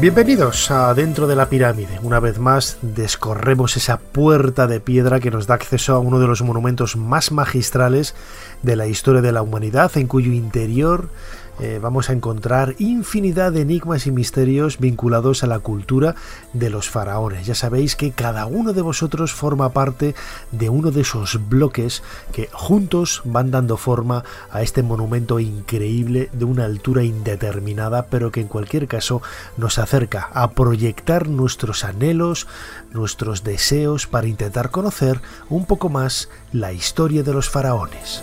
Bienvenidos a Dentro de la Pirámide. Una vez más descorremos esa puerta de piedra que nos da acceso a uno de los monumentos más magistrales de la historia de la humanidad, en cuyo interior eh, vamos a encontrar infinidad de enigmas y misterios vinculados a la cultura de los faraones. Ya sabéis que cada uno de vosotros forma parte de uno de esos bloques que juntos van dando forma a este monumento increíble de una altura indeterminada, pero que en cualquier caso nos acerca a proyectar nuestros anhelos, nuestros deseos para intentar conocer un poco más la historia de los faraones.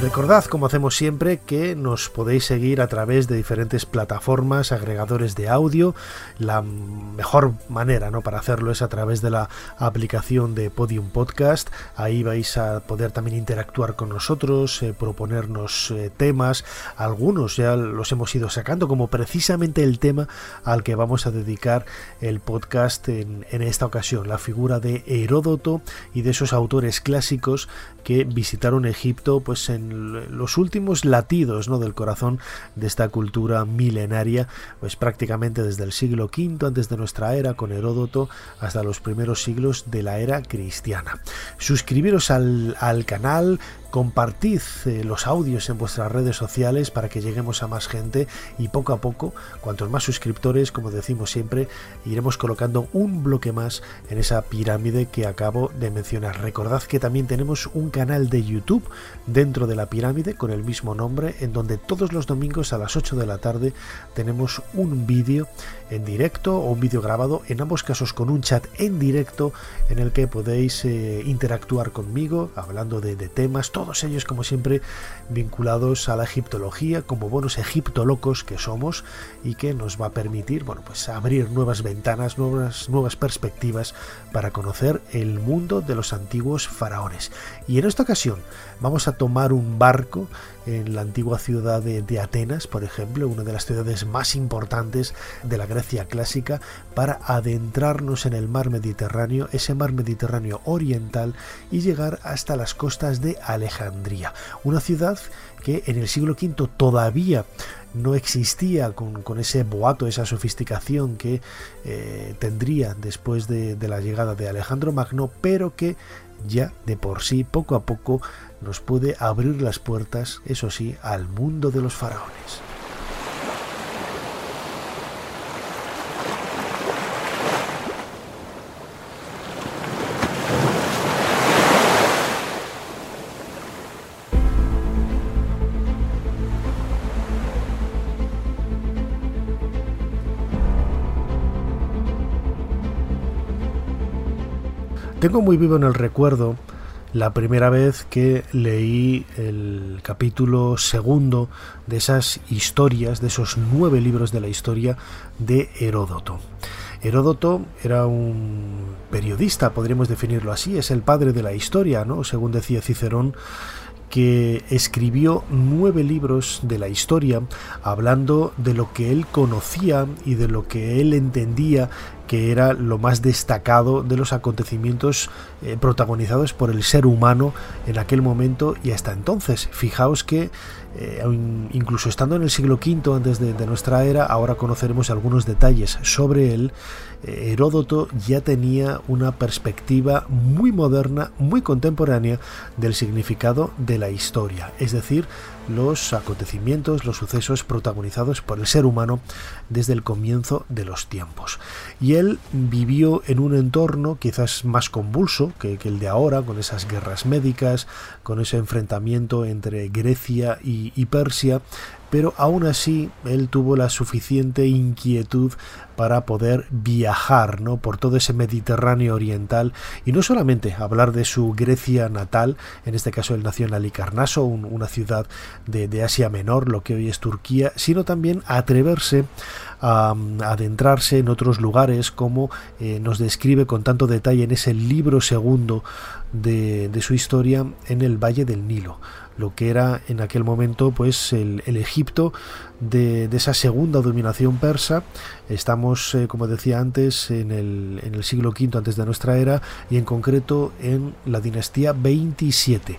Recordad, como hacemos siempre, que nos podéis seguir a través de diferentes plataformas, agregadores de audio. La mejor manera ¿no? para hacerlo es a través de la aplicación de Podium Podcast. Ahí vais a poder también interactuar con nosotros, eh, proponernos eh, temas. Algunos ya los hemos ido sacando, como precisamente el tema al que vamos a dedicar el podcast en, en esta ocasión, la figura de Heródoto y de esos autores clásicos que visitaron Egipto pues en los últimos latidos ¿no? del corazón de esta cultura milenaria, pues prácticamente desde el siglo V antes de nuestra era con Heródoto hasta los primeros siglos de la era cristiana. Suscribiros al, al canal, compartid eh, los audios en vuestras redes sociales para que lleguemos a más gente y poco a poco, cuantos más suscriptores, como decimos siempre, iremos colocando un bloque más en esa pirámide que acabo de mencionar. Recordad que también tenemos un canal de YouTube dentro de la pirámide con el mismo nombre, en donde todos los domingos a las 8 de la tarde tenemos un vídeo en directo o un vídeo grabado, en ambos casos con un chat en directo en el que podéis eh, interactuar conmigo hablando de, temas, todos ellos como siempre vinculados a la egiptología como buenos egiptolocos que somos y que nos va a permitir bueno pues abrir nuevas ventanas nuevas nuevas perspectivas para conocer el mundo de los antiguos faraones. Y en esta ocasión vamos a tomar un barco en la antigua ciudad de, de, Atenas, por ejemplo, una de las ciudades más importantes de la Clásica, para adentrarnos en el mar Mediterráneo, ese mar Mediterráneo oriental, y llegar hasta las costas de Alejandría, una ciudad que en el siglo V todavía no existía con, con, ese boato, esa sofisticación que eh, tendría después de, de la llegada de Alejandro Magno, pero que ya de por sí, poco a poco, nos puede abrir las puertas, eso sí, al mundo de los faraones. Tengo muy vivo en el recuerdo la primera vez que leí el capítulo segundo de esas historias, de esos nueve libros de la historia de Heródoto. Heródoto era un periodista, podríamos definirlo así, es el padre de la historia, ¿no? Según decía Cicerón, que escribió nueve libros de la historia hablando de lo que él conocía y de lo que él entendía que era lo más destacado de los acontecimientos eh, protagonizados por el ser humano en aquel momento y hasta entonces. Fijaos que eh, incluso estando en el siglo V antes de, nuestra era, ahora conoceremos algunos detalles sobre él. Eh, Heródoto ya tenía una perspectiva muy moderna, muy contemporánea del significado de la historia, es decir, los acontecimientos, los sucesos protagonizados por el ser humano desde el comienzo de los tiempos. Y él vivió en un entorno quizás más convulso que, el de ahora, con esas guerras médicas, con ese enfrentamiento entre Grecia y Persia, pero aún así él tuvo la suficiente inquietud para poder viajar ¿no? por todo ese Mediterráneo oriental y no solamente hablar de su Grecia natal, en este caso él nació en Alicarnaso, una ciudad de, Asia Menor, lo que hoy es Turquía, sino también atreverse a, adentrarse en otros lugares como eh, nos describe con tanto detalle en ese libro segundo de su historia en el Valle del Nilo lo que era en aquel momento pues el, Egipto de, esa segunda dominación persa. Estamos, eh, como decía antes, en el, en el siglo V antes de nuestra era y en concreto en la dinastía 27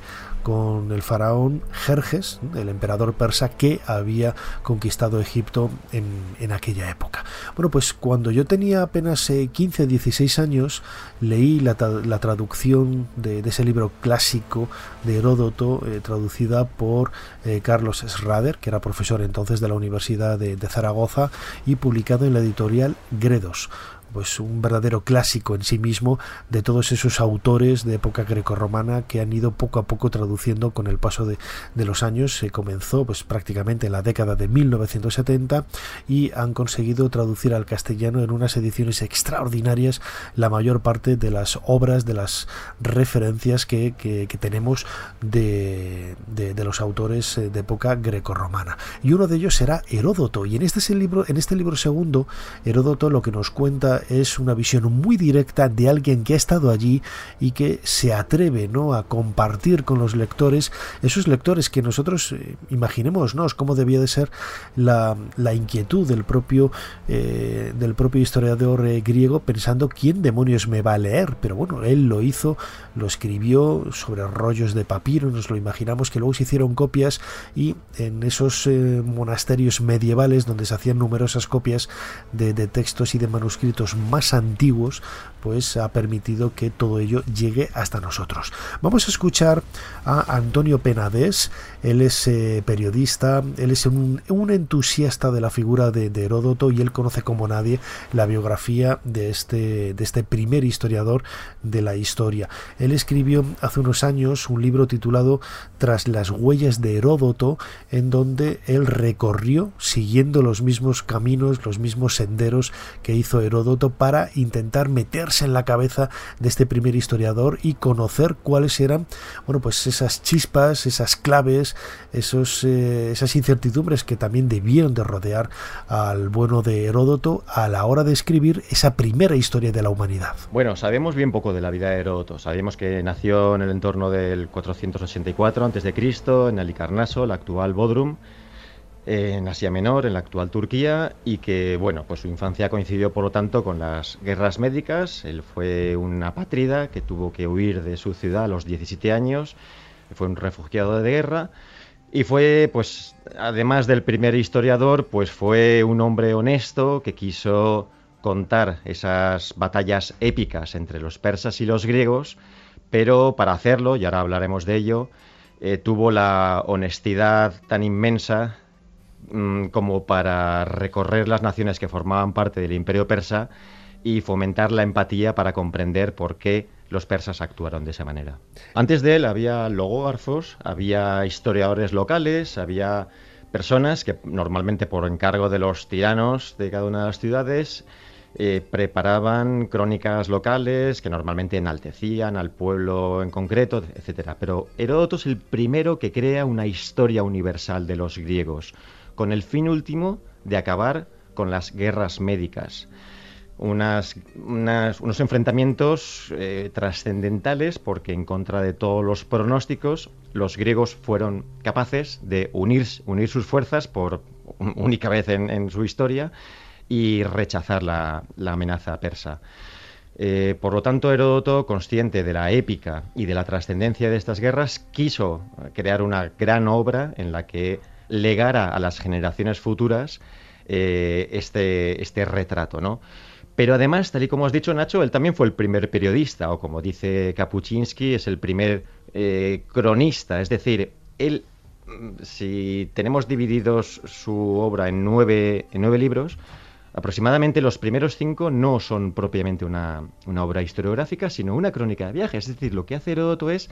con el faraón Jerjes, el emperador persa que había conquistado Egipto en, aquella época. Bueno, pues cuando yo tenía apenas 15, eh, 16 años, leí la, traducción de, ese libro clásico de Heródoto, eh, traducida por eh, Carlos Schrader, que era profesor entonces de la Universidad de Zaragoza, y publicado en la editorial Gredos pues un verdadero clásico en sí mismo de todos esos autores de época grecorromana que han ido poco a poco traduciendo con el paso de, los años. Se comenzó pues prácticamente en la década de 1970 y han conseguido traducir al castellano en unas ediciones extraordinarias la mayor parte de las obras, de las referencias que, tenemos de, de, los autores eh, de época grecorromana. Y uno de ellos será Heródoto. Y en este, libro, en este libro segundo, Heródoto lo que nos cuenta es una visión muy directa de alguien que ha estado allí y que se atreve ¿no? a compartir con los lectores, esos lectores que nosotros eh, imaginemos cómo debía de ser la, inquietud del propio, eh, del propio historiador eh, griego pensando quién demonios me va a leer, pero bueno, él lo hizo, lo escribió sobre rollos de papiro, nos lo imaginamos que luego se hicieron copias y en esos monasterios medievales donde se hacían numerosas copias de textos y de manuscritos más antiguos, pues ha permitido que todo ello llegue hasta nosotros. Vamos a escuchar a Antonio Penades, él es eh, periodista, él es un, entusiasta de la figura de, Heródoto y él conoce como nadie la biografía de este, de este primer historiador de la historia. Él escribió hace unos años un libro titulado Tras las huellas de Heródoto, en donde él recorrió siguiendo los mismos caminos, los mismos senderos que hizo Heródoto para intentar meterse en la cabeza de este primer historiador y conocer cuáles eran, bueno, pues esas chispas, esas claves, esos, eh, esas incertidumbres que también debieron de rodear al bueno de Heródoto a la hora de escribir esa primera historia de la humanidad. Bueno, sabemos bien poco de la vida de Heródoto. Sabemos que nació en el entorno del 484 a.C., en Alicarnaso, la actual Bodrum, en Asia Menor, en la actual Turquía, y que, bueno, pues su infancia coincidió, por lo tanto, con las guerras médicas. Él fue una apátrida que tuvo que huir de su ciudad a los 17 años, fue un refugiado de guerra, y fue, pues, además del primer historiador, pues fue un hombre honesto que quiso contar esas batallas épicas entre los persas y los griegos, pero para hacerlo, y ahora hablaremos de ello, eh, tuvo la honestidad tan inmensa Mm, como para recorrer las naciones que formaban parte del imperio persa y fomentar la empatía para comprender por qué los persas actuaron de esa manera. Antes de él había logógrafos, había historiadores locales, había personas que normalmente por encargo de los tiranos de cada una de las ciudades eh, preparaban crónicas locales que normalmente enaltecían al pueblo en concreto, etc. Pero Heródoto es el primero que crea una historia universal de los griegos, con el fin último de acabar con las guerras médicas. unos enfrentamientos eh, trascendentales porque en contra de todos los pronósticos los griegos fueron capaces de unir, unir sus fuerzas por única vez en, su historia y rechazar la, amenaza persa. Eh, por lo tanto, Heródoto, consciente de la épica y de la trascendencia de estas guerras, quiso crear una gran obra en la que legara a las generaciones futuras eh, este, este retrato, ¿no? Pero además, tal y como has dicho, Nacho, él también fue el primer periodista, o como dice Kapuczynski, es el primer eh, cronista. Es decir, él, mm, si tenemos divididos su obra en nueve, en nueve libros, Aproximadamente los primeros cinco no son propiamente una, una obra historiográfica, sino una crónica de viaje. Es decir, lo que hace Heródoto es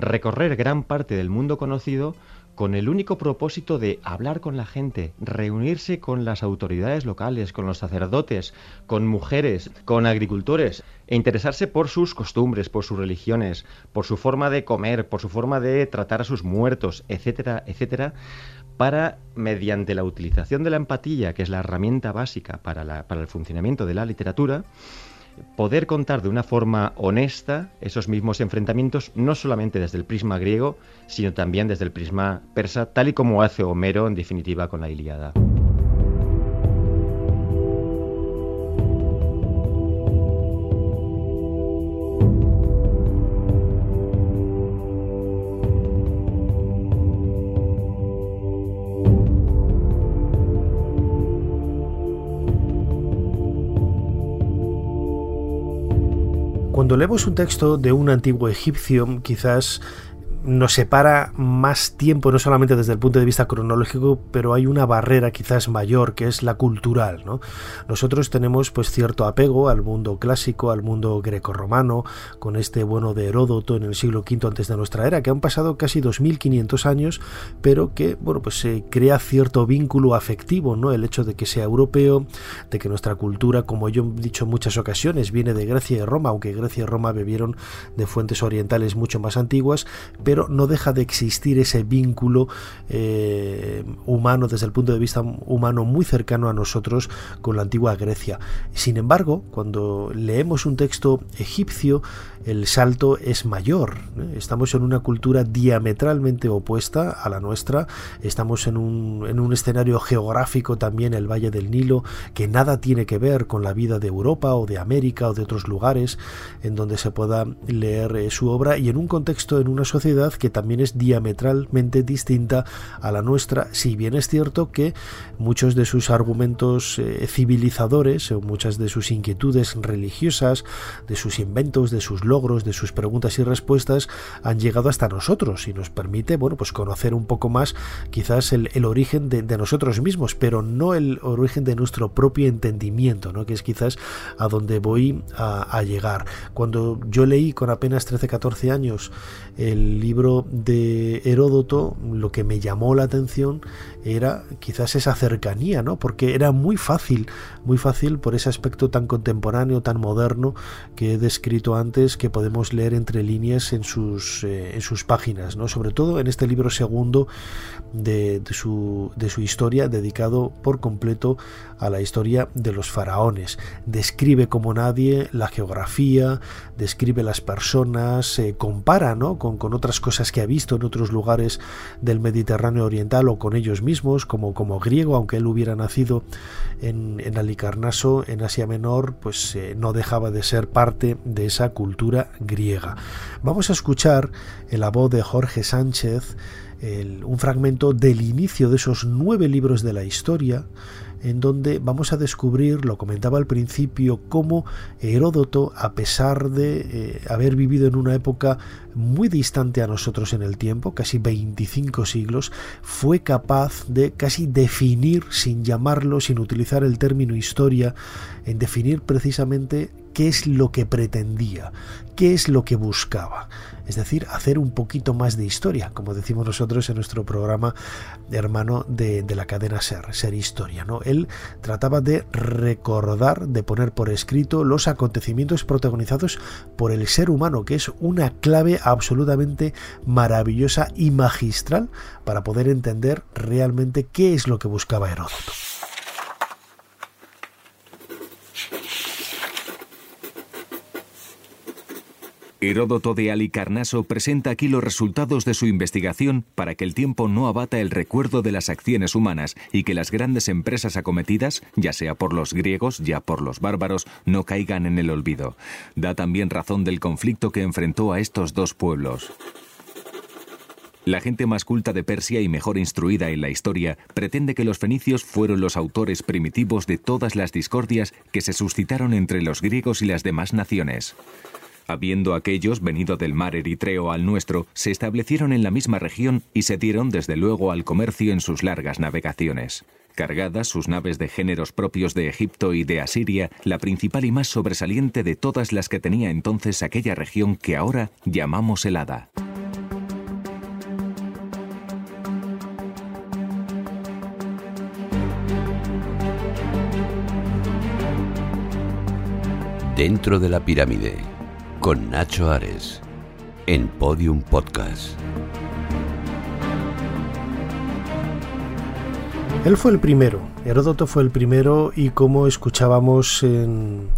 recorrer gran parte del mundo conocido con el único propósito de hablar con la gente, reunirse con las autoridades locales, con los sacerdotes, con mujeres, con agricultores, e interesarse por sus costumbres, por sus religiones, por su forma de comer, por su forma de tratar a sus muertos, etcétera, etcétera, para, mediante la utilización de la empatía, que es la herramienta básica para, para el funcionamiento de la literatura, poder contar de una forma honesta esos mismos enfrentamientos, no solamente desde el prisma griego, sino también desde el prisma persa, tal y como hace Homero en definitiva con la Ilíada. Cuando leemos un texto de un antiguo egipcio, quizás nos separa más tiempo, no solamente desde el punto de vista cronológico, pero hay una barrera quizás mayor, que es la cultural. ¿no? Nosotros tenemos pues cierto apego al mundo clásico, al mundo grecorromano, con este bueno de Heródoto en el siglo V antes de nuestra era, que han pasado casi 2500 años, pero que bueno pues se crea cierto vínculo afectivo, ¿no? El hecho de que sea europeo, de que nuestra cultura, como yo he dicho en muchas ocasiones, viene de Grecia y Roma, aunque Grecia y Roma bebieron de fuentes orientales mucho más antiguas, pero no deja de existir ese vínculo eh, humano desde el punto de vista humano muy cercano a nosotros con la antigua Grecia. Sin embargo, cuando leemos un texto egipcio, el salto es mayor. ¿eh? Estamos en una cultura diametralmente opuesta a la nuestra. Estamos en un, en un escenario geográfico también, el Valle del Nilo, que nada tiene que ver con la vida de Europa o de América o de otros lugares en donde se pueda leer eh, su obra y en un contexto, en una sociedad que también es diametralmente distinta a la nuestra, si bien es cierto que muchos de sus argumentos eh, civilizadores o muchas de sus inquietudes religiosas, de sus inventos, de sus logros, de sus preguntas y respuestas han llegado hasta nosotros y nos permite, bueno, pues conocer un poco más quizás el, origen de, nosotros mismos, pero no el origen de nuestro propio entendimiento, ¿no? que es quizás a donde voy a, a llegar. Cuando yo leí con apenas 13-14 años el libro de Heródoto, lo que me llamó la atención era quizás esa cercanía, ¿no? Porque era muy fácil, muy fácil por ese aspecto tan contemporáneo, tan moderno que he descrito antes, que podemos leer entre líneas en sus, eh, en sus páginas, ¿no? Sobre todo en este libro segundo de, su, de su historia, dedicado por completo a la historia de los faraones. Describe como nadie la geografía, describe las personas, se compara ¿no? con, con otras cosas que ha visto en otros lugares del Mediterráneo Oriental o con ellos mismos como, como griego, aunque él hubiera nacido en, en Alicarnaso, en Asia Menor, pues eh, no dejaba de ser parte de esa cultura griega. Vamos a escuchar en la voz de Jorge Sánchez un fragmento del inicio de esos nueve libros de la historia, en donde vamos a descubrir, lo comentaba al principio, cómo Heródoto, a pesar de eh, haber vivido en una época muy distante a nosotros en el tiempo, casi 25 siglos, fue capaz de casi definir, sin llamarlo, sin utilizar el término historia, en definir precisamente qué es lo que pretendía, qué es lo que buscaba es decir, hacer un poquito más de historia, como decimos nosotros en nuestro programa hermano de, la cadena Ser, Ser Historia. ¿no? Él trataba de recordar, de poner por escrito los acontecimientos protagonizados por el ser humano, que es una clave absolutamente maravillosa y magistral para poder entender realmente qué es lo que buscaba Heródoto. Heródoto de Alicarnaso presenta aquí los resultados de su investigación para que el tiempo no abata el recuerdo de las acciones humanas y que las grandes empresas acometidas, ya sea por los griegos, ya por los bárbaros, no caigan en el olvido. Da también razón del conflicto que enfrentó a estos dos pueblos. La gente más culta de Persia y mejor instruida en la historia pretende que los fenicios fueron los autores primitivos de todas las discordias que se suscitaron entre los griegos y las demás naciones. Habiendo aquellos venido del mar Eritreo al nuestro, se establecieron en la misma región y se dieron desde luego al comercio en sus largas navegaciones. Cargadas sus naves de géneros propios de Egipto y de Asiria, la principal y más sobresaliente de todas las que tenía entonces aquella región que ahora llamamos helada. Dentro de la pirámide, con Nacho Ares, en Podium Podcast. Él fue el primero, Heródoto fue el primero y como escuchábamos en,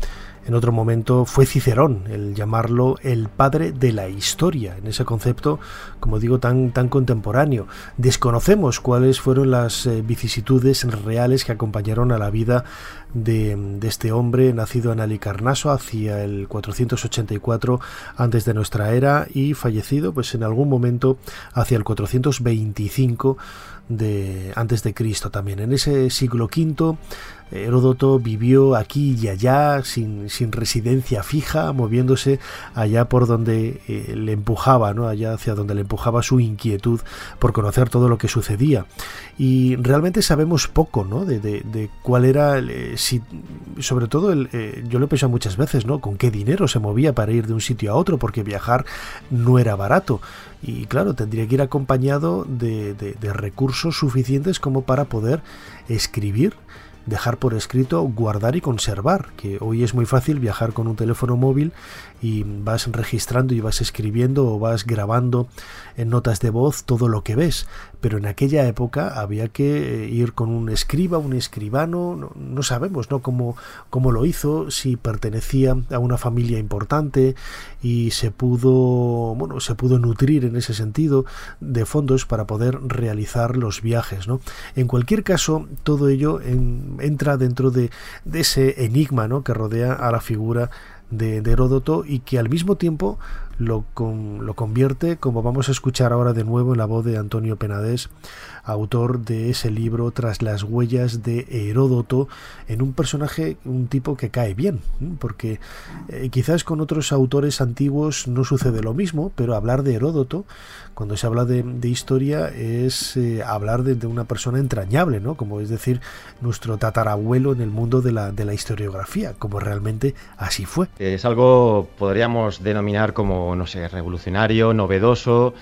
en otro momento fue Cicerón el llamarlo el padre de la historia, en ese concepto, como digo, tan, tan contemporáneo. Desconocemos cuáles fueron las eh, vicisitudes reales que acompañaron a la vida de, este hombre nacido en Alicarnaso hacia el 484 antes de nuestra era y fallecido pues en algún momento hacia el 425 de antes de Cristo también. En ese siglo V Heródoto vivió aquí y allá sin, sin residencia fija, moviéndose allá por donde eh, le empujaba, ¿no? allá hacia donde le empujaba su inquietud por conocer todo lo que sucedía. Y realmente sabemos poco ¿no? de, de, cuál era, eh, si, sobre todo, el, eh, yo lo he pensado muchas veces, ¿no? con qué dinero se movía para ir de un sitio a otro, porque viajar no era barato. Y claro, tendría que ir acompañado de, de recursos suficientes como para poder escribir dejar por escrito, guardar y conservar, que hoy es muy fácil viajar con un teléfono móvil y vas registrando y vas escribiendo o vas grabando en notas de voz todo lo que ves. Pero en aquella época había que eh, ir con un escriba, un escribano, no, sabemos ¿no? Cómo, cómo lo hizo, si pertenecía a una familia importante y se pudo, bueno, se pudo nutrir en ese sentido de fondos para poder realizar los viajes. ¿no? En cualquier caso, todo ello entra dentro de, de ese enigma ¿no? que rodea a la figura de, Heródoto y que al mismo tiempo lo, lo convierte, como vamos a escuchar ahora de nuevo en la voz de Antonio Penades, autor de ese libro Tras las huellas de Heródoto, en un personaje, un tipo que cae bien, porque eh, quizás con otros autores antiguos no sucede lo mismo, pero hablar de Heródoto, cuando se habla de, historia, es eh, hablar de, una persona entrañable, ¿no? Como es decir, nuestro tatarabuelo en el mundo de la, de la historiografía, como realmente así fue. Es algo, podríamos denominar como, no sé, revolucionario, novedoso,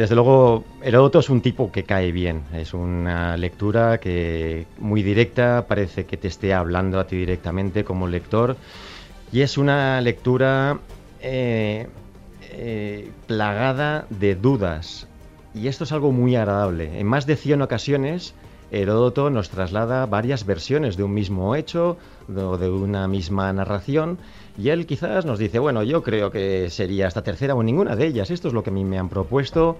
desde luego, Heródoto es un tipo que cae bien. Es una lectura que muy directa, parece que te esté hablando a ti directamente como lector. Y es una lectura eh, eh, plagada de dudas. Y esto es algo muy agradable. En más de 100 ocasiones, Heródoto nos traslada varias versiones de un mismo hecho o de una misma narración y él quizás nos dice, bueno, yo creo que sería esta tercera o ninguna de ellas, esto es lo que a mí me han propuesto,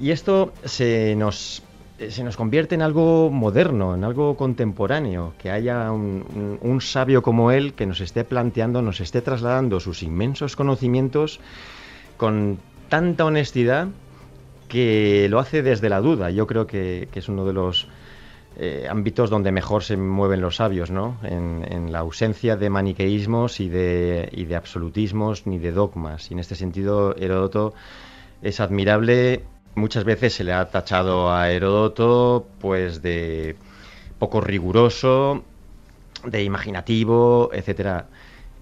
y esto se nos, se nos convierte en algo moderno, en algo contemporáneo, que haya un, un sabio como él que nos esté planteando, nos esté trasladando sus inmensos conocimientos con tanta honestidad que lo hace desde la duda. Yo creo que, es uno de los eh, ámbitos donde mejor se mueven los sabios, ¿no? En, la ausencia de maniqueísmos y de, y de, absolutismos ni de dogmas. Y en este sentido, Heródoto es admirable. Muchas veces se le ha tachado a Heródoto, pues, de poco riguroso, de imaginativo, etcétera.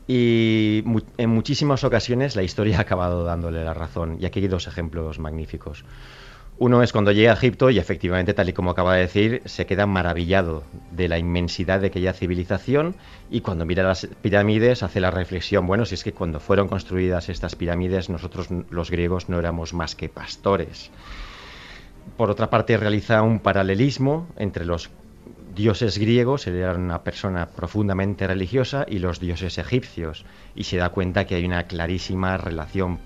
Y en muchísimas ocasiones la historia ha acabado dándole la razón. Y aquí hay dos ejemplos magníficos. Uno es cuando llega a Egipto y efectivamente, tal y como acaba de decir, se queda maravillado de la inmensidad de aquella civilización y cuando mira las pirámides hace la reflexión, bueno, si es que cuando fueron construidas estas pirámides nosotros los griegos no éramos más que pastores. Por otra parte, realiza un paralelismo entre los dioses griegos, él era una persona profundamente religiosa, y los dioses egipcios, y se da cuenta que hay una clarísima relación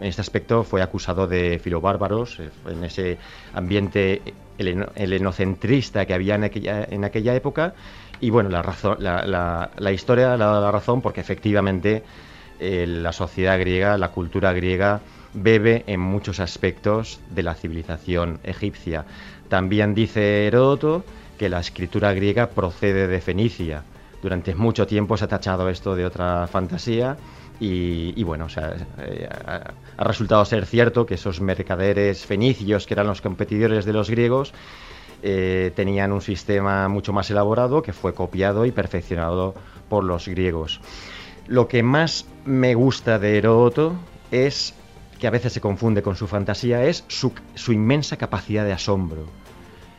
en este aspecto fue acusado de filobárbaros, eh, en ese ambiente helenocentrista que había en aquella, en aquella época. Y bueno, la, razón, la, la, historia le da la razón porque efectivamente eh, la sociedad griega, la cultura griega, bebe en muchos aspectos de la civilización egipcia. También dice Heródoto que la escritura griega procede de Fenicia. Durante mucho tiempo se ha tachado esto de otra fantasía y, bueno, eh, ha, resultado ser cierto que esos mercaderes fenicios, que eran los competidores de los griegos, eh, tenían un sistema mucho más elaborado que fue copiado y perfeccionado por los griegos. Lo que más me gusta de Heródoto es que a veces se confunde con su fantasía, es su inmensa capacidad de asombro.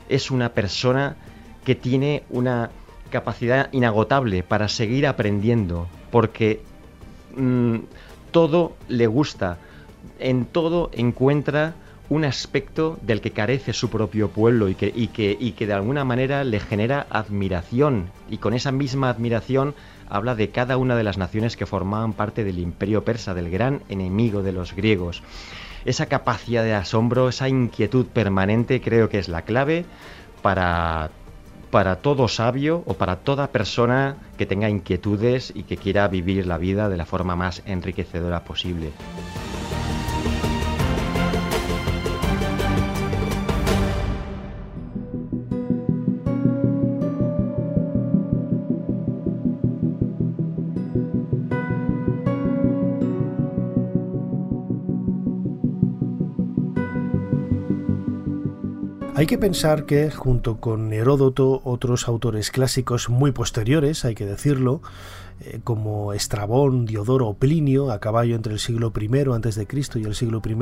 Es una persona que tiene una capacidad inagotable para seguir aprendiendo, porque mm, todo le gusta, en todo encuentra un aspecto del que carece su propio pueblo y que, de alguna manera le genera admiración y con esa misma admiración habla de cada una de las naciones que formaban parte del imperio persa, del gran enemigo de los griegos. Esa capacidad de asombro, esa inquietud permanente creo que es la clave para para todo sabio o para toda persona que tenga inquietudes y que quiera vivir la vida de la forma más enriquecedora posible. Hay que pensar que, junto con Heródoto, otros autores clásicos muy posteriores, hay que decirlo, eh, como Estrabón, Diodoro o Plinio, a caballo entre el siglo I antes de Cristo y el siglo I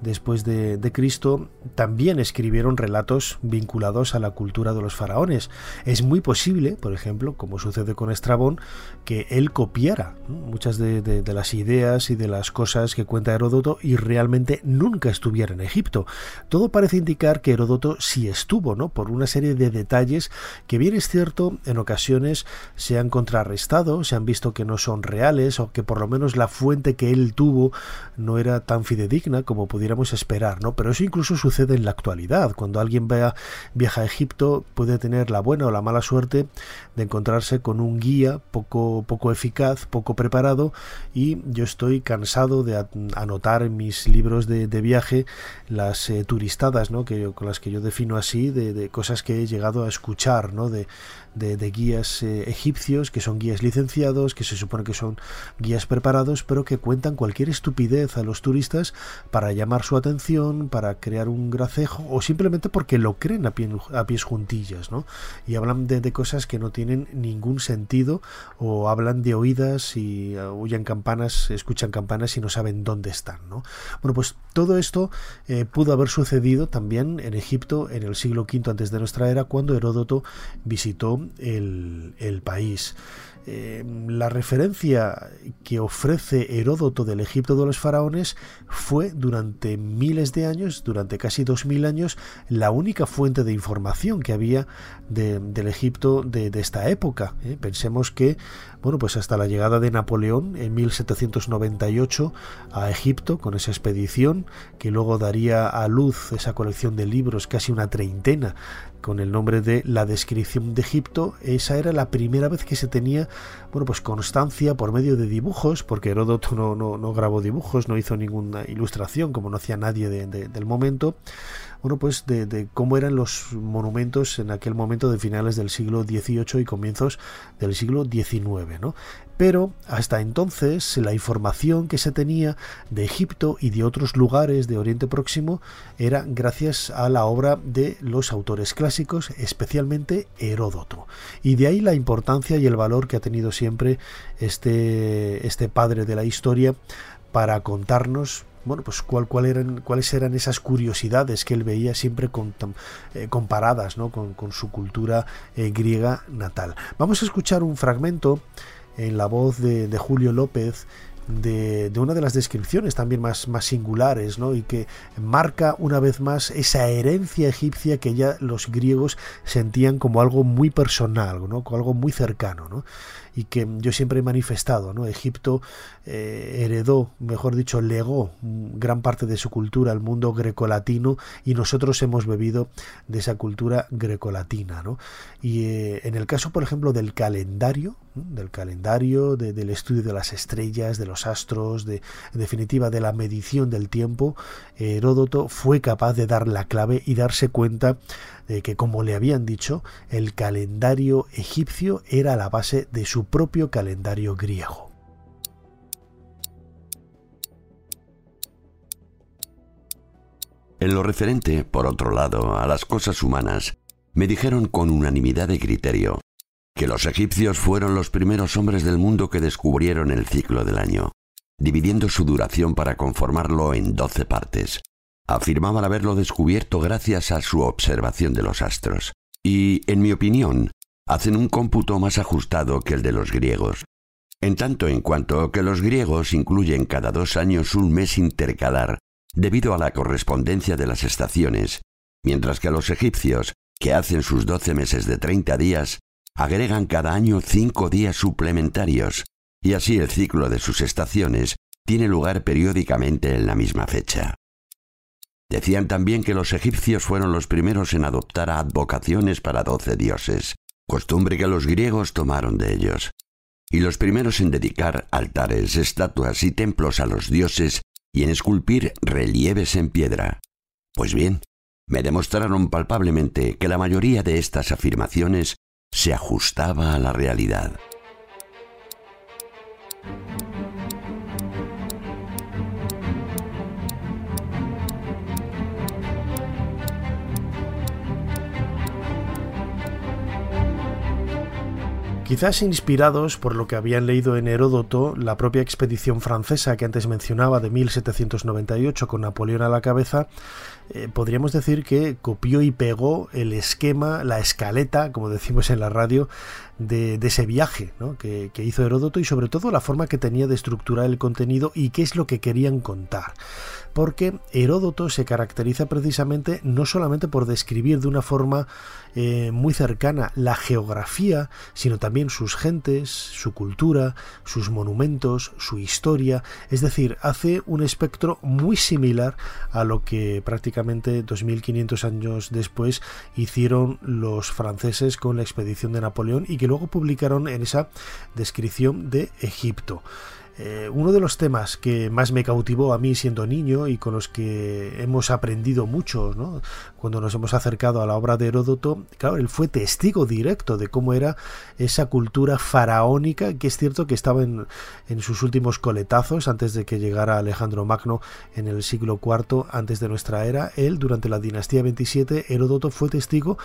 después de, Cristo, también escribieron relatos vinculados a la cultura de los faraones. Es muy posible, por ejemplo, como sucede con Estrabón, que él copiara muchas de, las ideas y de las cosas que cuenta Heródoto y realmente nunca estuviera en Egipto. Todo parece indicar que Heródoto sí estuvo, ¿no? Por una serie de detalles que bien es cierto, en ocasiones se han contrarrestado se han visto que no son reales o que por lo menos la fuente que él tuvo no era tan fidedigna como pudiéramos esperar, ¿no? Pero eso incluso sucede en la actualidad. Cuando alguien vea, viaja a Egipto puede tener la buena o la mala suerte de encontrarse con un guía poco, poco eficaz, poco preparado y yo estoy cansado de anotar en mis libros de, viaje las eh, turistadas, ¿no? Que con las que yo defino así, de, de, cosas que he llegado a escuchar, ¿no? De, de, guías eh, egipcios, que son guías licenciados, que se supone que son guías preparados, pero que cuentan cualquier estupidez a los turistas para llamar su atención, para crear un gracejo, o simplemente porque lo creen a, a pies juntillas, ¿no? Y hablan de, cosas que no tienen ningún sentido, o hablan de oídas y huyen campanas, escuchan campanas y no saben dónde están, ¿no? Bueno, pues todo esto eh, pudo haber sucedido también en Egipto en el siglo V antes de nuestra era, cuando Heródoto visitó el, país. Eh, la referencia que ofrece Heródoto del Egipto de los faraones fue durante miles de años, durante casi dos mil años, la única fuente de información que había del Egipto de, esta época. ¿eh? Pensemos que, bueno, pues hasta la llegada de Napoleón en 1798 a Egipto con esa expedición que luego daría a luz esa colección de libros, casi una treintena con el nombre de La descripción de Egipto. Esa era la primera vez que se tenía, bueno, pues constancia por medio de dibujos, porque Heródoto no, no, grabó dibujos, no hizo ninguna ilustración, como no hacía nadie del momento bueno, pues de, cómo eran los monumentos en aquel momento de finales del siglo XVIII y comienzos del siglo XIX, ¿no? Pero hasta entonces la información que se tenía de Egipto y de otros lugares de Oriente Próximo era gracias a la obra de los autores clásicos, especialmente Heródoto. Y de ahí la importancia y el valor que ha tenido siempre este, este padre de la historia para contarnos bueno, pues cuál, cuál eran, cuáles eran esas curiosidades que él veía siempre eh, comparadas ¿no? con, su cultura eh, griega natal. Vamos a escuchar un fragmento en la voz de, Julio López de, una de las descripciones también más, más singulares, ¿no? Y que marca una vez más esa herencia egipcia que ya los griegos sentían como algo muy personal, ¿no? Como algo muy cercano, ¿no? y que yo siempre he manifestado. ¿no? Egipto eh, heredó, mejor dicho, legó gran parte de su cultura al mundo grecolatino y nosotros hemos bebido de esa cultura grecolatina. ¿no? Y eh, en el caso, por ejemplo, del calendario, del calendario, del estudio de las estrellas, de los astros, de, en definitiva de la medición del tiempo, Heródoto fue capaz de dar la clave y darse cuenta de que, como le habían dicho, el calendario egipcio era la base de su propio calendario griego. En lo referente, por otro lado, a las cosas humanas, me dijeron con unanimidad de criterio que los egipcios fueron los primeros hombres del mundo que descubrieron el ciclo del año, dividiendo su duración para conformarlo en doce partes. Afirmaban haberlo descubierto gracias a su observación de los astros, y, en mi opinión, hacen un cómputo más ajustado que el de los griegos, en tanto en cuanto que los griegos incluyen cada dos años un mes intercalar debido a la correspondencia de las estaciones, mientras que los egipcios, que hacen sus doce meses de treinta días, agregan cada año cinco días suplementarios, y así el ciclo de sus estaciones tiene lugar periódicamente en la misma fecha. Decían también que los egipcios fueron los primeros en adoptar advocaciones para doce dioses, costumbre que los griegos tomaron de ellos, y los primeros en dedicar altares, estatuas y templos a los dioses y en esculpir relieves en piedra. Pues bien, me demostraron palpablemente que la mayoría de estas afirmaciones se ajustaba a la realidad. Quizás inspirados por lo que habían leído en Heródoto, la propia expedición francesa que antes mencionaba de 1798 con Napoleón a la cabeza, eh, podríamos decir que copió y pegó el esquema, la escaleta, como decimos en la radio, de, ese viaje que, que hizo Heródoto y sobre todo la forma que tenía de estructurar el contenido y qué es lo que querían contar porque Heródoto se caracteriza precisamente no solamente por describir de una forma eh, muy cercana la geografía, sino también sus gentes, su cultura, sus monumentos, su historia, es decir, hace un espectro muy similar a lo que prácticamente 2500 años después hicieron los franceses con la expedición de Napoleón y que luego publicaron en esa descripción de Egipto. Eh, uno de los temas que más me cautivó a mí siendo niño y con los que hemos aprendido mucho cuando nos hemos acercado a la obra de Heródoto, claro, él fue testigo directo de cómo era esa cultura faraónica, que es cierto que estaba en, sus últimos coletazos antes de que llegara Alejandro Magno en el siglo IV antes de nuestra era. Él, durante la dinastía 27, Heródoto fue testigo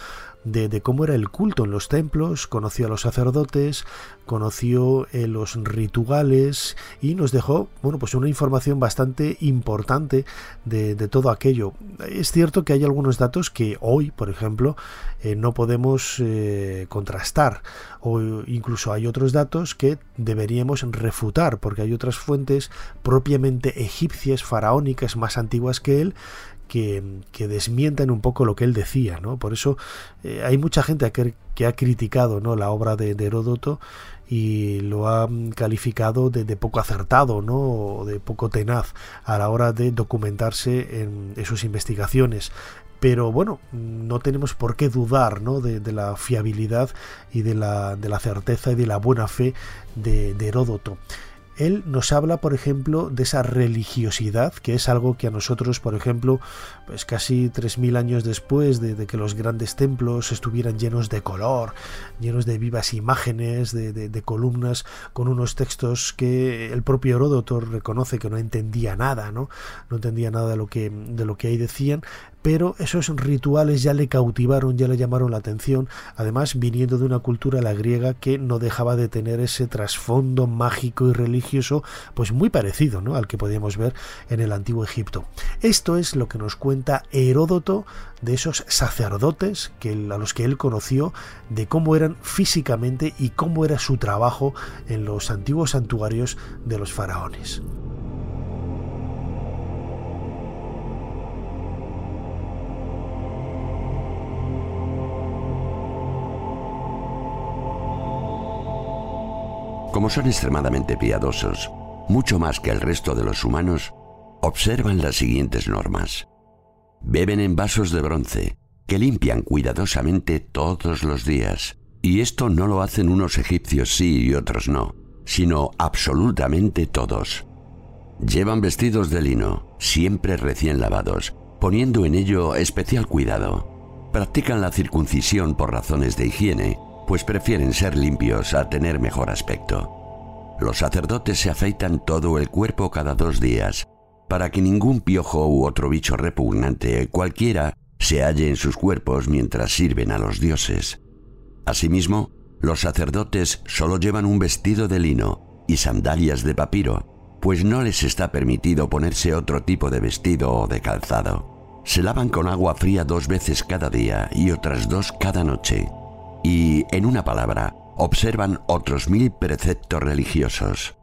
de, cómo era el culto en los templos, conoció a los sacerdotes, conoció eh, los rituales y nos dejó bueno pues una información bastante importante de, todo aquello. Es cierto que hay algunos datos que hoy, por ejemplo, eh, no podemos eh, contrastar o incluso hay otros datos que deberíamos refutar porque hay otras fuentes propiamente egipcias, faraónicas más antiguas que él que, desmientan un poco lo que él decía, ¿no? Por eso eh, hay mucha gente que, ha criticado ¿no? la obra de, Heródoto y lo ha calificado de, poco acertado, ¿no? O de poco tenaz a la hora de documentarse en, sus investigaciones pero bueno, no tenemos por qué dudar ¿no? de, la fiabilidad y de la, certeza y de la buena fe de Heródoto. Él nos habla, por ejemplo, de esa religiosidad, que es algo que a nosotros, por ejemplo, pues casi 3.000 años después de, que los grandes templos estuvieran llenos de color, llenos de vivas imágenes, de, columnas, con unos textos que el propio Heródoto reconoce que no entendía nada, ¿no? No entendía nada de lo que, de lo que ahí decían, pero esos rituales ya le cautivaron, ya le llamaron la atención, además viniendo de una cultura la griega que no dejaba de tener ese trasfondo mágico y religioso, pues muy parecido ¿no? al que podíamos ver en el antiguo Egipto. Esto es lo que nos cuenta Heródoto de esos sacerdotes que, a los que él conoció, de cómo eran físicamente y cómo era su trabajo en los antiguos santuarios de los faraones. Como son extremadamente piadosos, mucho más que el resto de los humanos, observan las siguientes normas. Beben en vasos de bronce, que limpian cuidadosamente todos los días. Y esto no lo hacen unos egipcios sí y otros no, sino absolutamente todos. Llevan vestidos de lino, siempre recién lavados, poniendo en ello especial cuidado. Practican la circuncisión por razones de higiene pues prefieren ser limpios a tener mejor aspecto. Los sacerdotes se afeitan todo el cuerpo cada dos días, para que ningún piojo u otro bicho repugnante cualquiera se halle en sus cuerpos mientras sirven a los dioses. Asimismo, los sacerdotes solo llevan un vestido de lino y sandalias de papiro, pues no les está permitido ponerse otro tipo de vestido o de calzado. Se lavan con agua fría dos veces cada día y otras dos cada noche. Y, en una palabra, observan otros mil preceptos religiosos.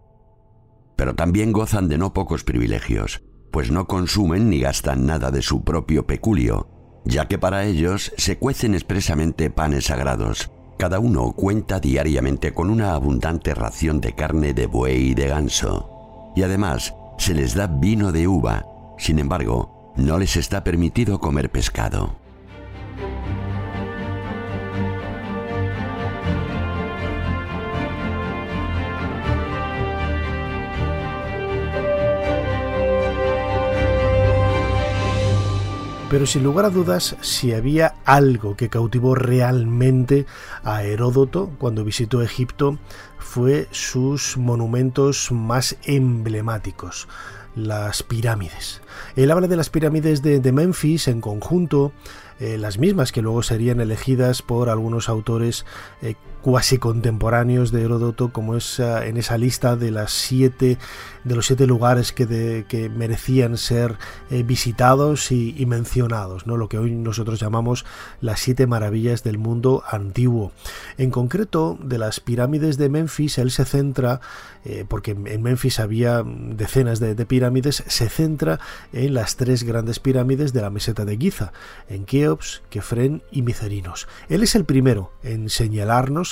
Pero también gozan de no pocos privilegios, pues no consumen ni gastan nada de su propio peculio, ya que para ellos se cuecen expresamente panes sagrados. Cada uno cuenta diariamente con una abundante ración de carne de buey y de ganso. Y además se les da vino de uva. Sin embargo, no les está permitido comer pescado. Pero sin lugar a dudas, si había algo que cautivó realmente a Heródoto cuando visitó Egipto, fue sus monumentos más emblemáticos las pirámides. Él habla de las pirámides de, Memphis en conjunto, eh, las mismas que luego serían elegidas por algunos autores eh, cuasi contemporáneos de Heródoto, como es en esa lista de las siete de los siete lugares que, que merecían ser eh, visitados y, mencionados, ¿no? lo que hoy nosotros llamamos las siete maravillas del mundo antiguo. En concreto, de las pirámides de Memphis, él se centra, eh, porque en Memphis había decenas de, pirámides, se centra en las tres grandes pirámides de la meseta de Giza, en Keops, Kefren y Micerinos. Él es el primero en señalarnos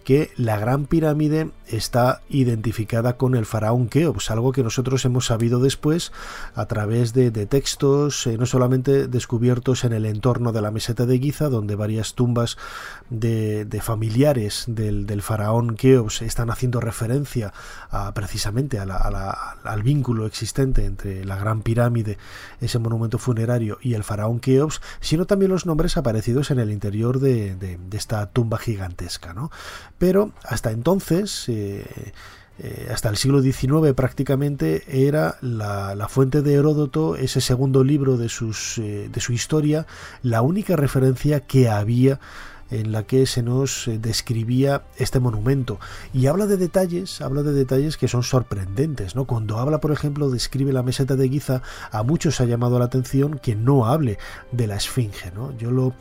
que la Gran Pirámide está identificada con el faraón Keops, algo que nosotros hemos sabido después a través de, textos, eh, no solamente descubiertos en el entorno de la meseta de Giza, donde varias tumbas de, familiares del, faraón Keops están haciendo referencia a, precisamente al vínculo existente entre la Gran Pirámide, ese monumento funerario, y el faraón Keops, sino también los nombres aparecidos en el interior de, de esta tumba gigantesca. ¿no? Pero hasta entonces, eh, eh, hasta el siglo XIX prácticamente, era la, fuente de Heródoto, ese segundo libro de, eh, de su historia, la única referencia que había en la que se nos eh, describía este monumento y habla de detalles, habla de detalles que son sorprendentes, ¿no? Cuando habla, por ejemplo, describe la meseta de Giza, a muchos ha llamado la atención que no hable de la esfinge, ¿no? Yo lo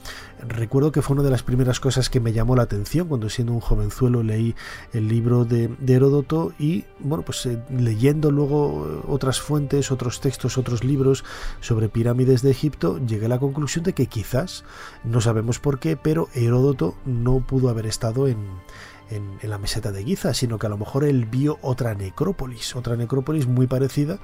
recuerdo que fue una de las primeras cosas que me llamó la atención cuando siendo un jovenzuelo leí el libro de, Heródoto y bueno, pues eh, leyendo luego eh, otras fuentes, otros textos, otros libros sobre pirámides de Egipto, llegué a la conclusión de que quizás, no sabemos por qué, pero Heródoto no pudo haber estado en, en, la meseta de Giza, sino que a lo mejor él vio otra necrópolis, otra necrópolis muy parecida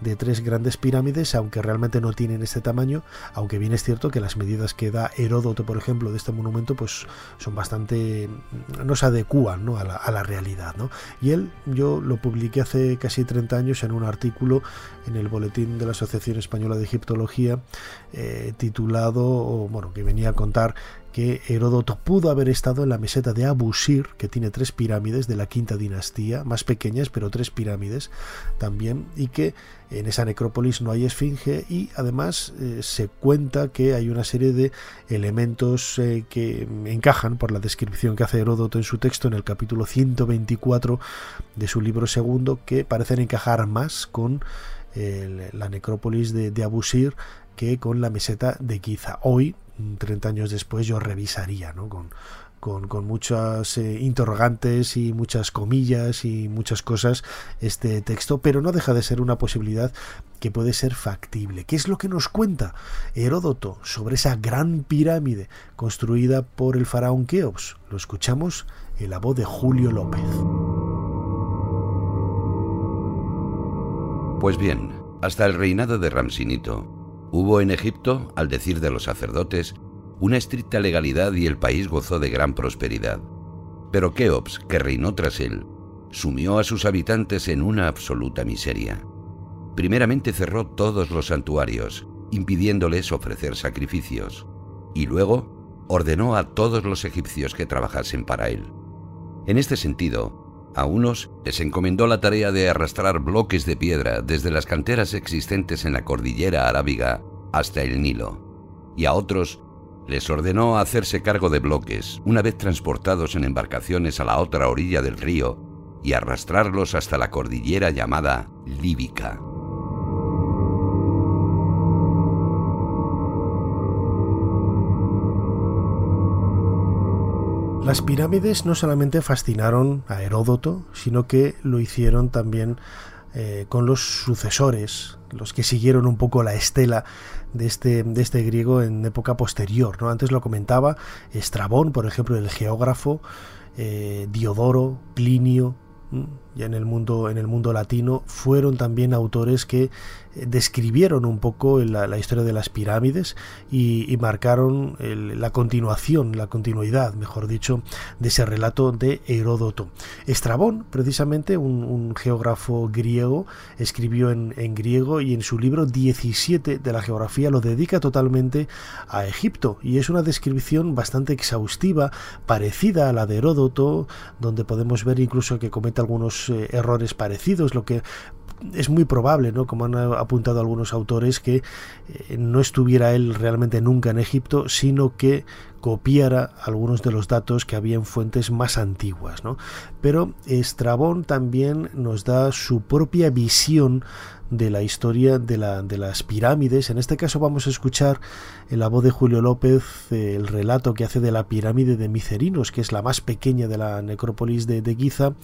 de tres grandes pirámides, aunque realmente no tienen este tamaño, aunque bien es cierto que las medidas que da Heródoto, por ejemplo, de este monumento, pues son bastante, no se adecúan a, la, realidad. ¿no? Y él, yo lo publiqué hace casi 30 años en un artículo en el boletín de la Asociación Española de Egiptología, eh, titulado, bueno, que venía a contar que Heródoto pudo haber estado en la meseta de Abusir, que tiene tres pirámides de la quinta dinastía, más pequeñas, pero tres pirámides también, y que en esa necrópolis no hay esfinge y además eh, se cuenta que hay una serie de elementos eh, que encajan por la descripción que hace Heródoto en su texto en el capítulo 124 de su libro segundo que parecen encajar más con la necrópolis de, de Abusir que con la meseta de Giza. Hoy 30 años después yo revisaría, ¿no? Con, con, muchas eh, interrogantes y muchas comillas y muchas cosas este texto, pero no deja de ser una posibilidad que puede ser factible. ¿Qué es lo que nos cuenta Heródoto sobre esa gran pirámide construida por el faraón Keops? Lo escuchamos en la voz de Julio López. Pues bien, hasta el reinado de Ramsinito, Hubo en Egipto, al decir de los sacerdotes, una estricta legalidad y el país gozó de gran prosperidad. Pero Keops, que reinó tras él, sumió a sus habitantes en una absoluta miseria. Primeramente cerró todos los santuarios, impidiéndoles ofrecer sacrificios, y luego ordenó a todos los egipcios que trabajasen para él. En este sentido, a unos les encomendó la tarea de arrastrar bloques de piedra desde las canteras existentes en la cordillera arábiga hasta el Nilo, y a otros les ordenó hacerse cargo de bloques una vez transportados en embarcaciones a la otra orilla del río y arrastrarlos hasta la cordillera llamada Líbica. Las pirámides no solamente fascinaron a Heródoto, sino que lo hicieron también eh, con los sucesores, los que siguieron un poco la estela de este, de este griego en época posterior. ¿no? Antes lo comentaba Estrabón, por ejemplo, el geógrafo, eh, Diodoro, Plinio, ya en el mundo en el mundo latino fueron también autores que describieron un poco la, historia de las pirámides y, marcaron la continuación, la continuidad, mejor dicho, de ese relato de Heródoto. Estrabón, precisamente, un, geógrafo griego, escribió en, griego y en su libro 17 de la geografía lo dedica totalmente a Egipto y es una descripción bastante exhaustiva, parecida a la de Heródoto, donde podemos ver incluso que comete algunos eh, errores parecidos, lo que es muy probable, ¿no? como han apuntado algunos autores, que eh, no estuviera él realmente nunca en Egipto, sino que copiara algunos de los datos que había en fuentes más antiguas. ¿no? Pero Estrabón también nos da su propia visión de la historia de, la, de, las pirámides. En este caso vamos a escuchar en la voz de Julio López el relato que hace de la pirámide de Micerinos, que es la más pequeña de la necrópolis de, de Giza,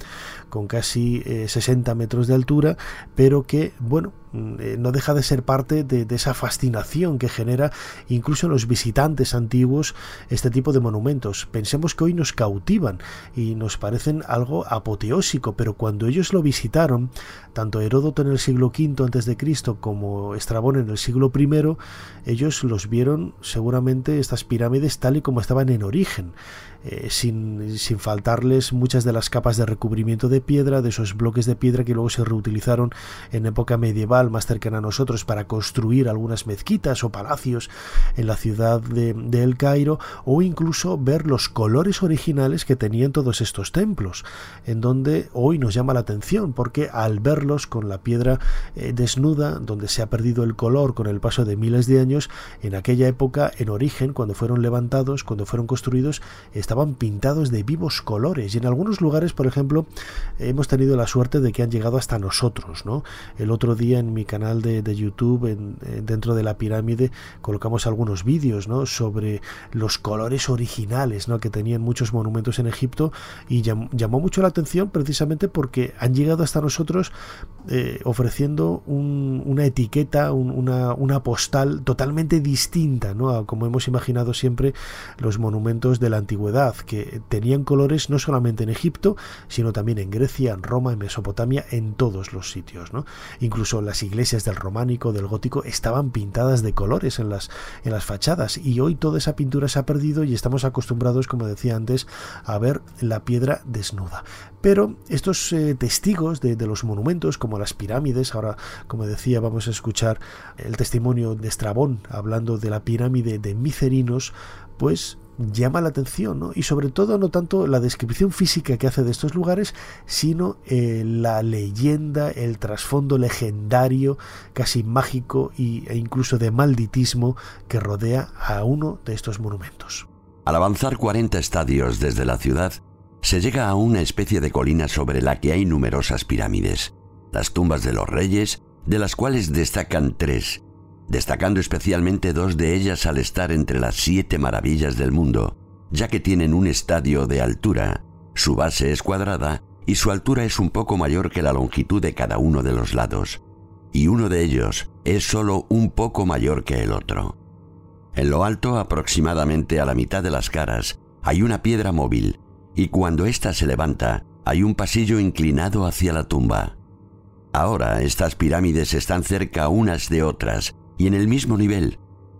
con casi 60 eh, metros de altura, pero que, bueno, Mm, eh, no deja de ser parte de, esa fascinación que genera incluso los visitantes antiguos este tipo de monumentos. Pensemos que hoy nos cautivan y nos parecen algo apoteósico, pero cuando ellos lo visitaron, tanto Heródoto en el siglo V antes de Cristo como Estrabón en el siglo I, ellos los vieron seguramente estas pirámides tal y como estaban en origen. Eh, sin, sin, faltarles muchas de las capas de recubrimiento de piedra, de esos bloques de piedra que luego se reutilizaron en época medieval más cercana a nosotros para construir algunas mezquitas o palacios en la ciudad de, El Cairo, o incluso ver los colores originales que tenían todos estos templos, en donde hoy nos llama la atención, porque al verlos con la piedra eh, desnuda, donde se ha perdido el color con el paso de miles de años, en aquella época, en origen, cuando fueron levantados, cuando fueron construidos, estaban pintados de vivos colores y en algunos lugares, por ejemplo, hemos tenido la suerte de que han llegado hasta nosotros, ¿no? El otro día en mi canal de, YouTube, en, dentro de la pirámide, colocamos algunos vídeos. Sobre los colores originales, ¿no? Que tenían muchos monumentos en Egipto y llamó mucho la atención precisamente porque han llegado hasta nosotros eh, ofreciendo una etiqueta, una, una postal totalmente distinta, ¿no? A como hemos imaginado siempre los monumentos de la antigüedad que tenían colores no solamente en Egipto, sino también en Grecia, en Roma, en Mesopotamia, en todos los sitios. Incluso las iglesias del románico, del gótico, estaban pintadas de colores en las, en las fachadas y hoy toda esa pintura se ha perdido y estamos acostumbrados, como decía antes, a ver la piedra desnuda. Pero estos eh, testigos de, los monumentos, como las pirámides, ahora, como decía, vamos a escuchar el testimonio de Estrabón hablando de la pirámide de Micerinos, pues llama la atención, ¿no? Y sobre todo no tanto la descripción física que hace de estos lugares, sino eh, la leyenda, el trasfondo legendario, casi mágico e incluso de malditismo que rodea a uno de estos monumentos. Al avanzar 40 estadios desde la ciudad, se llega a una especie de colina sobre la que hay numerosas pirámides, las tumbas de los reyes, de las cuales destacan tres, destacando especialmente dos de ellas al estar entre las siete maravillas del mundo, ya que tienen un estadio de altura, su base es cuadrada y su altura es un poco mayor que la longitud de cada uno de los lados, y uno de ellos es solo un poco mayor que el otro. En lo alto, aproximadamente a la mitad de las caras, hay una piedra móvil, y cuando ésta se levanta, hay un pasillo inclinado hacia la tumba. Ahora estas pirámides están cerca unas de otras, y en el mismo nivel,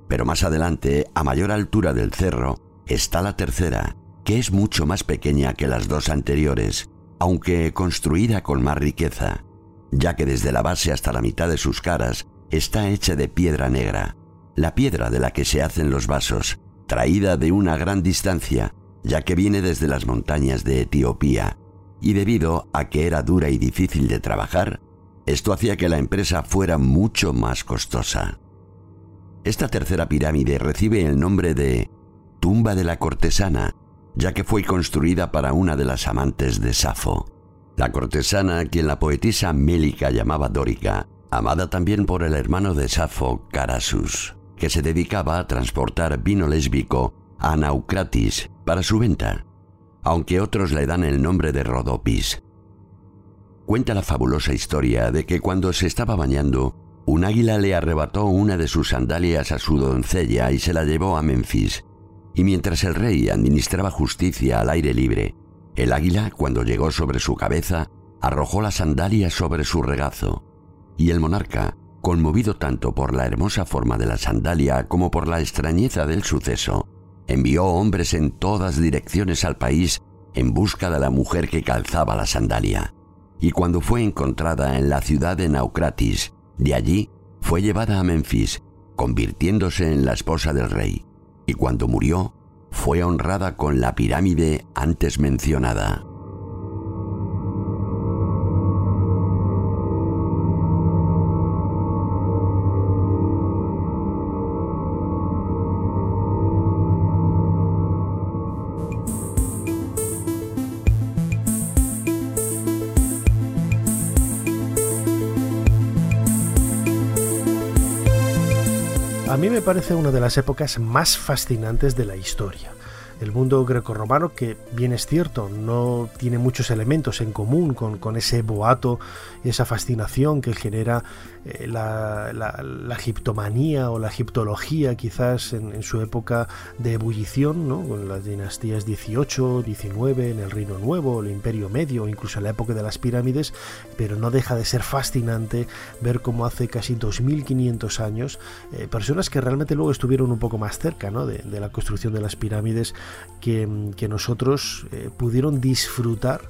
pero más adelante, a mayor altura del cerro, está la tercera, que es mucho más pequeña que las dos anteriores, aunque construida con más riqueza, ya que desde la base hasta la mitad de sus caras está hecha de piedra negra, la piedra de la que se hacen los vasos, traída de una gran distancia, ya que viene desde las montañas de Etiopía, y debido a que era dura y difícil de trabajar, esto hacía que la empresa fuera mucho más costosa. Esta tercera pirámide recibe el nombre de tumba de la cortesana, ya que fue construida para una de las amantes de Safo. La cortesana, quien la poetisa Mélica llamaba Dórica, amada también por el hermano de Safo, Carasus, que se dedicaba a transportar vino lésbico a Naucratis para su venta, aunque otros le dan el nombre de Rodopis. Cuenta la fabulosa historia de que cuando se estaba bañando, un águila le arrebató una de sus sandalias a su doncella y se la llevó a Memphis. Y mientras el rey administraba justicia al aire libre, el águila, cuando llegó sobre su cabeza, arrojó la sandalia sobre su regazo, y el monarca, conmovido tanto por la hermosa forma de la sandalia como por la extrañeza del suceso, envió hombres en todas direcciones al país en busca de la mujer que calzaba la sandalia. Y cuando fue encontrada en la ciudad de Naucratis, de allí fue llevada a Memphis, convirtiéndose en la esposa del rey. Y cuando murió, fue honrada con la pirámide antes mencionada. Parece una de las épocas más fascinantes de la historia. El mundo grecorromano, que bien es cierto, no tiene muchos elementos en común con, con ese boato esa fascinación que genera eh, la, la, egiptomanía o la egiptología quizás en, su época de ebullición, ¿no? con las dinastías 18, 19, en el Reino Nuevo, el Imperio Medio, incluso en la época de las pirámides, pero no deja de ser fascinante ver cómo hace casi 2500 años eh, personas que realmente luego estuvieron un poco más cerca ¿no? de, de, la construcción de las pirámides que, que nosotros eh, pudieron disfrutar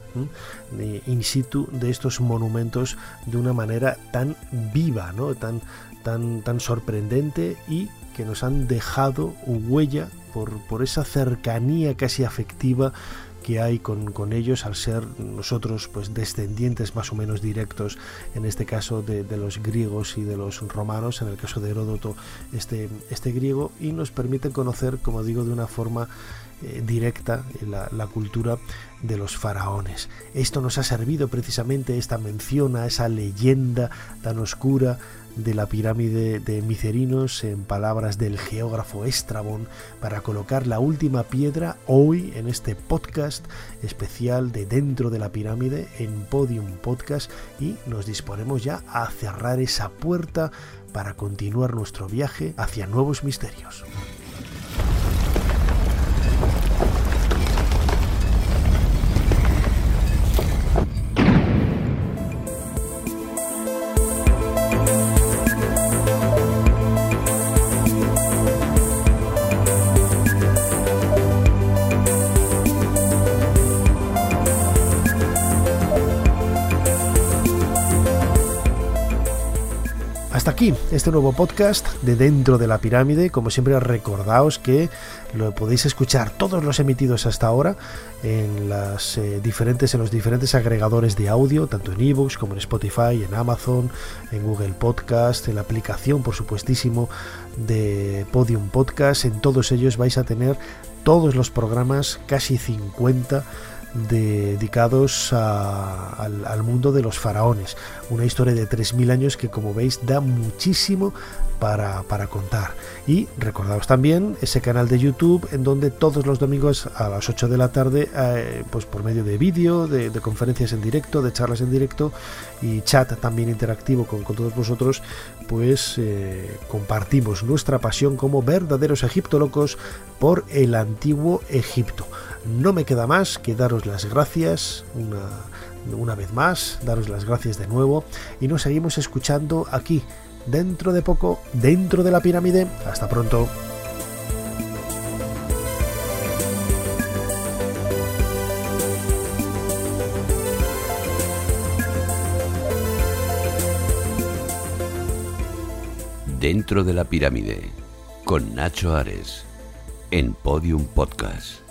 de, in situ de estos monumentos de una manera tan viva, ¿no? tan, tan, tan sorprendente y que nos han dejado huella por, por esa cercanía casi afectiva que hay con, con, ellos al ser nosotros pues descendientes más o menos directos en este caso de, de, los griegos y de los romanos en el caso de Heródoto este, este griego y nos permite conocer como digo de una forma eh, directa la, la, cultura de los faraones. Esto nos ha servido precisamente esta mención a esa leyenda tan oscura de la pirámide de Micerinos en palabras del geógrafo Estrabón para colocar la última piedra hoy en este podcast especial de dentro de la pirámide en Podium Podcast y nos disponemos ya a cerrar esa puerta para continuar nuestro viaje hacia nuevos misterios. Este nuevo podcast de Dentro de la Pirámide. Como siempre, recordaos que lo podéis escuchar todos los emitidos hasta ahora en, las, eh, diferentes, en los diferentes agregadores de audio, tanto en ebooks como en Spotify, en Amazon, en Google Podcast, en la aplicación, por supuestísimo, de Podium Podcast. En todos ellos vais a tener todos los programas, casi 50 dedicados al, mundo de los faraones. Una historia de 3.000 años que como veis da muchísimo para, contar. Y recordaos también ese canal de YouTube en donde todos los domingos a las 8 de la tarde, eh, pues por medio de vídeo, de, conferencias en directo, de charlas en directo y chat también interactivo con, todos vosotros, pues eh, compartimos nuestra pasión como verdaderos egiptolocos por el antiguo Egipto. No me queda más que daros las gracias una, una vez más, daros las gracias de nuevo y nos seguimos escuchando aquí, dentro de poco, dentro de la pirámide. Hasta pronto. Dentro de la pirámide, con Nacho Ares, en Podium Podcast.